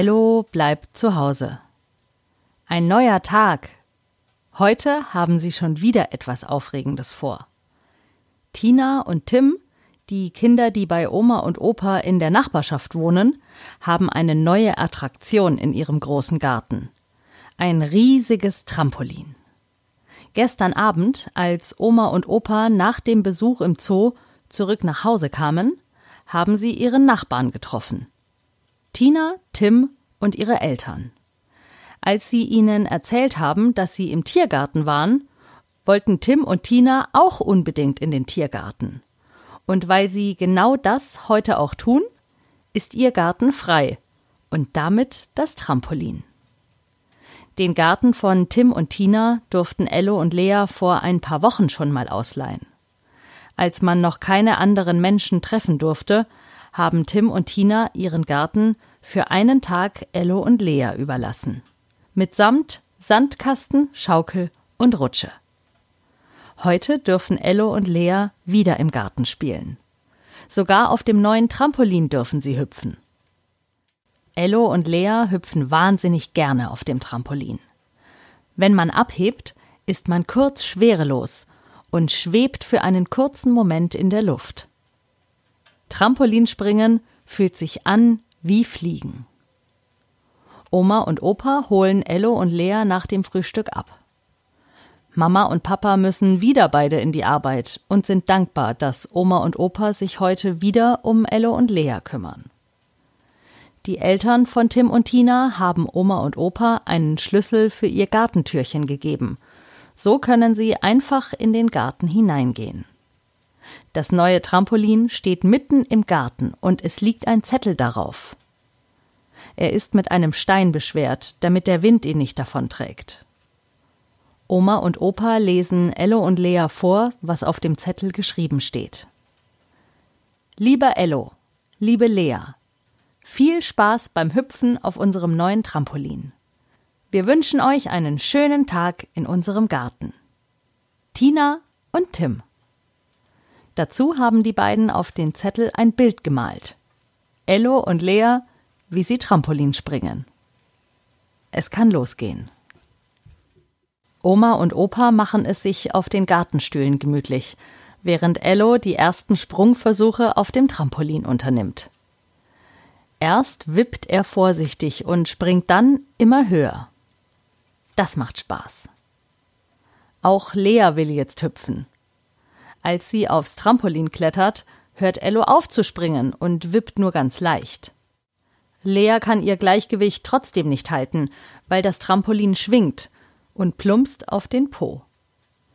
Ello bleibt zu Hause. Ein neuer Tag. Heute haben sie schon wieder etwas Aufregendes vor. Tina und Tim, die Kinder, die bei Oma und Opa in der Nachbarschaft wohnen, haben eine neue Attraktion in ihrem großen Garten. Ein riesiges Trampolin. Gestern Abend, als Oma und Opa nach dem Besuch im Zoo zurück nach Hause kamen, haben sie ihren Nachbarn getroffen. Tina, Tim und ihre Eltern. Als sie ihnen erzählt haben, dass sie im Tiergarten waren, wollten Tim und Tina auch unbedingt in den Tiergarten. Und weil sie genau das heute auch tun, ist ihr Garten frei und damit das Trampolin. Den Garten von Tim und Tina durften Ello und Lea vor ein paar Wochen schon mal ausleihen. Als man noch keine anderen Menschen treffen durfte, haben Tim und Tina ihren Garten für einen Tag Ello und Lea überlassen mitsamt Sandkasten, Schaukel und Rutsche. Heute dürfen Ello und Lea wieder im Garten spielen. Sogar auf dem neuen Trampolin dürfen sie hüpfen. Ello und Lea hüpfen wahnsinnig gerne auf dem Trampolin. Wenn man abhebt, ist man kurz schwerelos und schwebt für einen kurzen Moment in der Luft. Trampolinspringen fühlt sich an wie Fliegen. Oma und Opa holen Ello und Lea nach dem Frühstück ab. Mama und Papa müssen wieder beide in die Arbeit und sind dankbar, dass Oma und Opa sich heute wieder um Ello und Lea kümmern. Die Eltern von Tim und Tina haben Oma und Opa einen Schlüssel für ihr Gartentürchen gegeben. So können sie einfach in den Garten hineingehen. Das neue Trampolin steht mitten im Garten und es liegt ein Zettel darauf. Er ist mit einem Stein beschwert, damit der Wind ihn nicht davonträgt. Oma und Opa lesen Ello und Lea vor, was auf dem Zettel geschrieben steht. Lieber Ello, liebe Lea, viel Spaß beim Hüpfen auf unserem neuen Trampolin. Wir wünschen euch einen schönen Tag in unserem Garten. Tina und Tim. Dazu haben die beiden auf den Zettel ein Bild gemalt. Ello und Lea wie sie Trampolin springen. Es kann losgehen. Oma und Opa machen es sich auf den Gartenstühlen gemütlich, während Ello die ersten Sprungversuche auf dem Trampolin unternimmt. Erst wippt er vorsichtig und springt dann immer höher. Das macht Spaß. Auch Lea will jetzt hüpfen. Als sie aufs Trampolin klettert, hört Ello auf zu springen und wippt nur ganz leicht. Lea kann ihr Gleichgewicht trotzdem nicht halten, weil das Trampolin schwingt und plumpst auf den Po.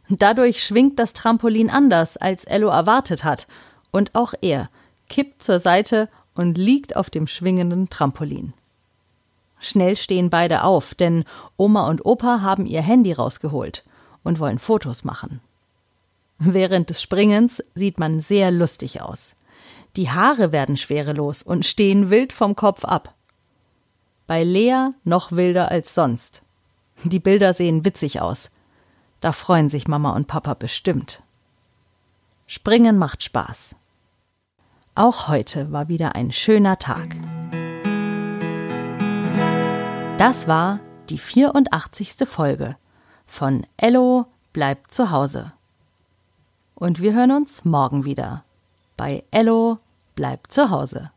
Dadurch schwingt das Trampolin anders, als Ello erwartet hat, und auch er kippt zur Seite und liegt auf dem schwingenden Trampolin. Schnell stehen beide auf, denn Oma und Opa haben ihr Handy rausgeholt und wollen Fotos machen. Während des Springens sieht man sehr lustig aus. Die Haare werden schwerelos und stehen wild vom Kopf ab. Bei Lea noch wilder als sonst. Die Bilder sehen witzig aus. Da freuen sich Mama und Papa bestimmt. Springen macht Spaß. Auch heute war wieder ein schöner Tag. Das war die 84. Folge von Ello bleibt zu Hause. Und wir hören uns morgen wieder bei Ello bleibt zu Hause.